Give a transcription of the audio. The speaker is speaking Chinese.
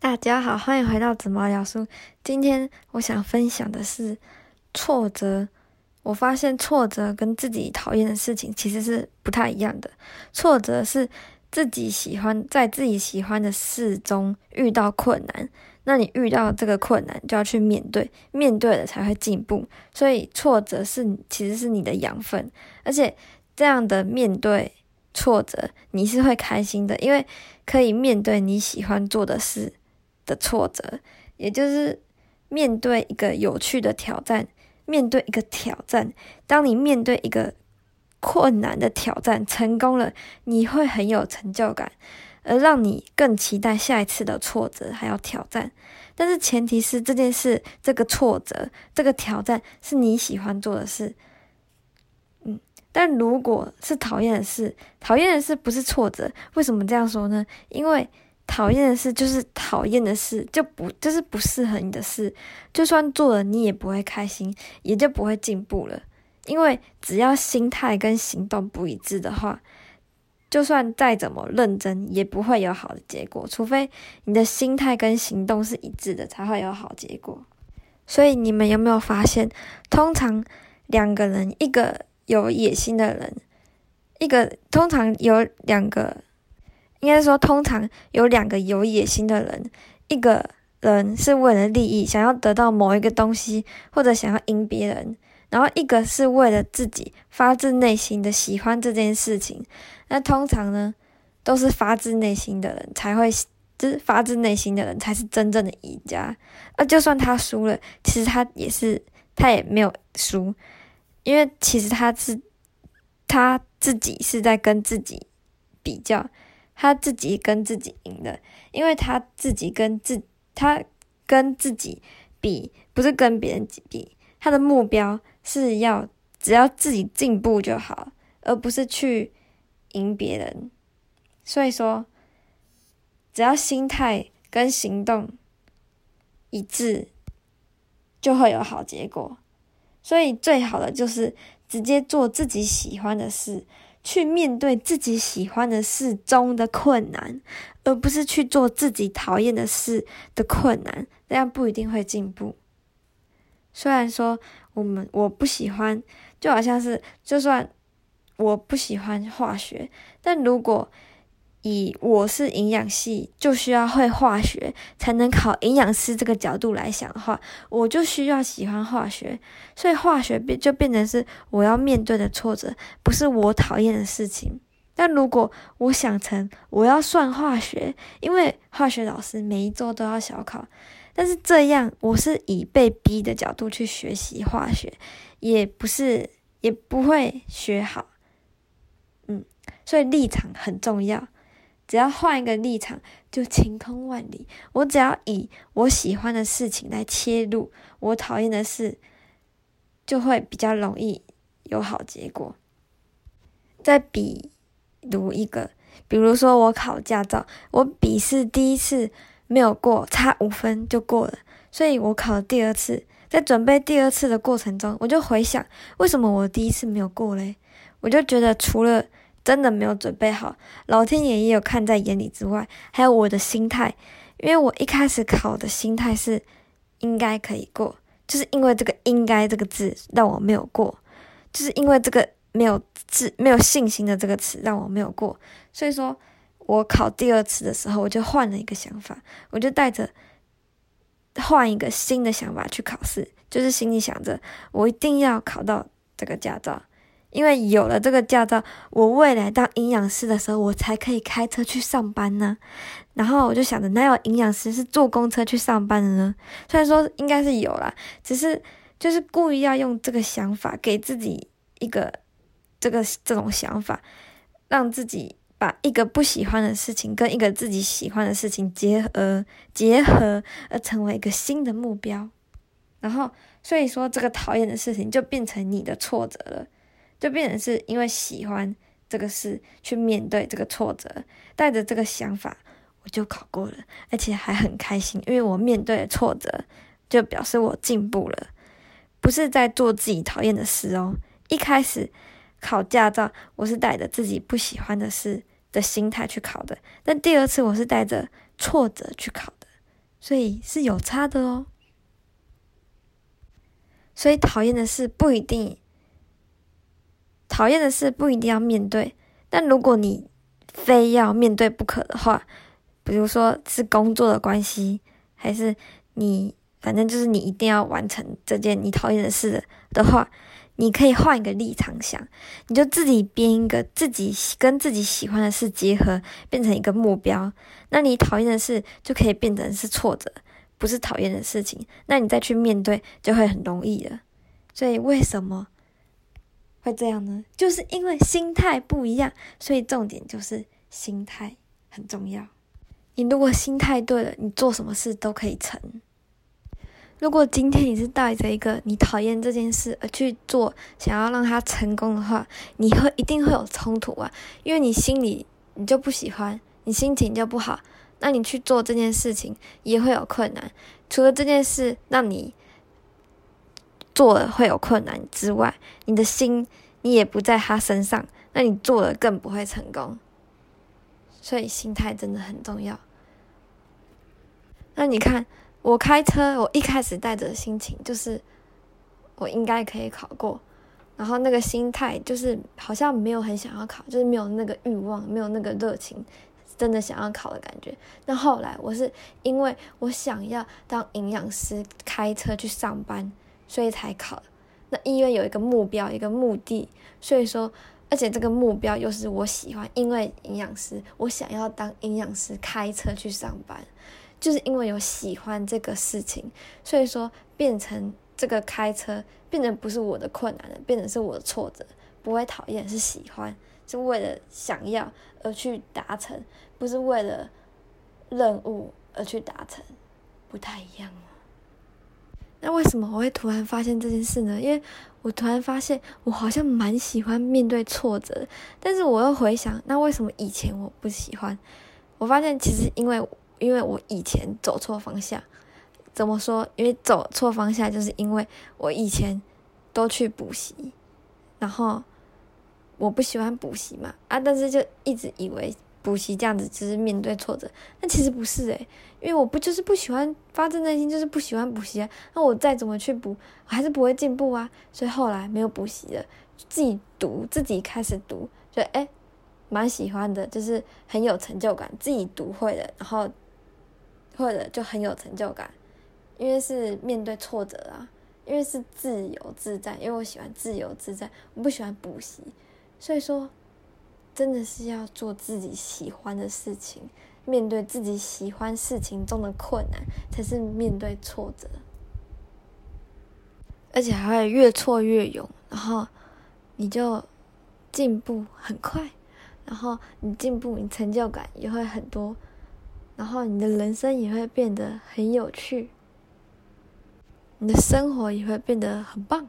大家好，欢迎回到紫毛聊书。今天我想分享的是挫折。我发现挫折跟自己讨厌的事情其实是不太一样的。挫折是自己喜欢，在自己喜欢的事中遇到困难，那你遇到这个困难就要去面对，面对了才会进步。所以挫折是其实是你的养分，而且这样的面对挫折，你是会开心的，因为可以面对你喜欢做的事。的挫折，也就是面对一个有趣的挑战，面对一个挑战。当你面对一个困难的挑战成功了，你会很有成就感，而让你更期待下一次的挫折还要挑战。但是前提是这件事、这个挫折、这个挑战是你喜欢做的事。嗯，但如果是讨厌的事，讨厌的事不是挫折，为什么这样说呢？因为。讨厌的事就是讨厌的事，就不就是不适合你的事，就算做了你也不会开心，也就不会进步了。因为只要心态跟行动不一致的话，就算再怎么认真，也不会有好的结果。除非你的心态跟行动是一致的，才会有好结果。所以你们有没有发现，通常两个人，一个有野心的人，一个通常有两个。应该说，通常有两个有野心的人，一个人是为了利益，想要得到某一个东西，或者想要赢别人；然后一个是为了自己发自内心的喜欢这件事情。那通常呢，都是发自内心的人才会，就是发自内心的人才是真正的赢家。那就算他输了，其实他也是，他也没有输，因为其实他是他自己是在跟自己比较。他自己跟自己赢的，因为他自己跟自他跟自己比，不是跟别人比。他的目标是要只要自己进步就好，而不是去赢别人。所以说，只要心态跟行动一致，就会有好结果。所以最好的就是直接做自己喜欢的事。去面对自己喜欢的事中的困难，而不是去做自己讨厌的事的困难，这样不一定会进步。虽然说我们我不喜欢，就好像是就算我不喜欢化学，但如果。以我是营养系，就需要会化学才能考营养师这个角度来想的话，我就需要喜欢化学，所以化学变就变成是我要面对的挫折，不是我讨厌的事情。但如果我想成我要算化学，因为化学老师每一周都要小考，但是这样我是以被逼的角度去学习化学，也不是也不会学好。嗯，所以立场很重要。只要换一个立场，就晴空万里。我只要以我喜欢的事情来切入，我讨厌的事就会比较容易有好结果。再比如一个，比如说我考驾照，我笔试第一次没有过，差五分就过了，所以我考了第二次。在准备第二次的过程中，我就回想为什么我第一次没有过嘞？我就觉得除了真的没有准备好，老天爷也有看在眼里之外，还有我的心态，因为我一开始考的心态是应该可以过，就是因为这个“应该”这个字让我没有过，就是因为这个没有字、没有信心的这个词让我没有过，所以说我考第二次的时候，我就换了一个想法，我就带着换一个新的想法去考试，就是心里想着我一定要考到这个驾照。因为有了这个驾照，我未来当营养师的时候，我才可以开车去上班呢。然后我就想着，哪有营养师是坐公车去上班的呢？虽然说应该是有啦，只是就是故意要用这个想法给自己一个这个这种想法，让自己把一个不喜欢的事情跟一个自己喜欢的事情结合结合，而成为一个新的目标。然后所以说，这个讨厌的事情就变成你的挫折了。就变成是因为喜欢这个事去面对这个挫折，带着这个想法，我就考过了，而且还很开心，因为我面对了挫折，就表示我进步了，不是在做自己讨厌的事哦。一开始考驾照，我是带着自己不喜欢的事的心态去考的，但第二次我是带着挫折去考的，所以是有差的哦。所以讨厌的事不一定，讨厌的事不一定要面对。但如果你非要面对不可的话，比如说是工作的关系，还是你反正就是你一定要完成这件你讨厌的事的话，你可以换一个立场想，你就自己编一个自己跟自己喜欢的事结合，变成一个目标。那你讨厌的事就可以变成是挫折，不是讨厌的事情。那你再去面对就会很容易了。所以为什么会这样呢？就是因为心态不一样，所以重点就是心态很重要。你如果心态对了，你做什么事都可以成。如果今天你是带着一个你讨厌这件事而去做，想要让它成功的话，你会一定会有冲突啊，因为你心里你就不喜欢，你心情就不好，那你去做这件事情也会有困难。除了这件事让你做了会有困难之外，你的心你也不在他身上，那你做了更不会成功。所以心态真的很重要。那你看，我开车，我一开始带着心情就是我应该可以考过，然后那个心态就是好像没有很想要考，就是没有那个欲望，没有那个热情，真的想要考的感觉。那后来我是因为我想要当营养师，开车去上班，所以才考。那因为有一个目标，一个目的，所以说，而且这个目标又是我喜欢，因为营养师，我想要当营养师，开车去上班。就是因为有喜欢这个事情，所以说变成这个开车变成不是我的困难了，变成是我的挫折。不会讨厌，是喜欢，是为了想要而去达成，不是为了任务而去达成，不太一样那为什么我会突然发现这件事呢？因为我突然发现我好像蛮喜欢面对挫折，但是我又回想，那为什么以前我不喜欢？我发现其实因为。因为我以前走错方向，怎么说？因为走错方向，就是因为我以前都去补习，然后我不喜欢补习嘛啊，但是就一直以为补习这样子就是面对挫折，那其实不是诶，因为我不就是不喜欢，发自内心就是不喜欢补习啊，那我再怎么去补，我还是不会进步啊，所以后来没有补习了，自己读，自己开始读，就诶蛮喜欢的，就是很有成就感，自己读会了，然后。或者就很有成就感，因为是面对挫折啊，因为是自由自在，因为我喜欢自由自在，我不喜欢补习，所以说真的是要做自己喜欢的事情，面对自己喜欢事情中的困难，才是面对挫折，而且还会越挫越勇，然后你就进步很快，然后你进步，你成就感也会很多。然后你的人生也会变得很有趣，你的生活也会变得很棒。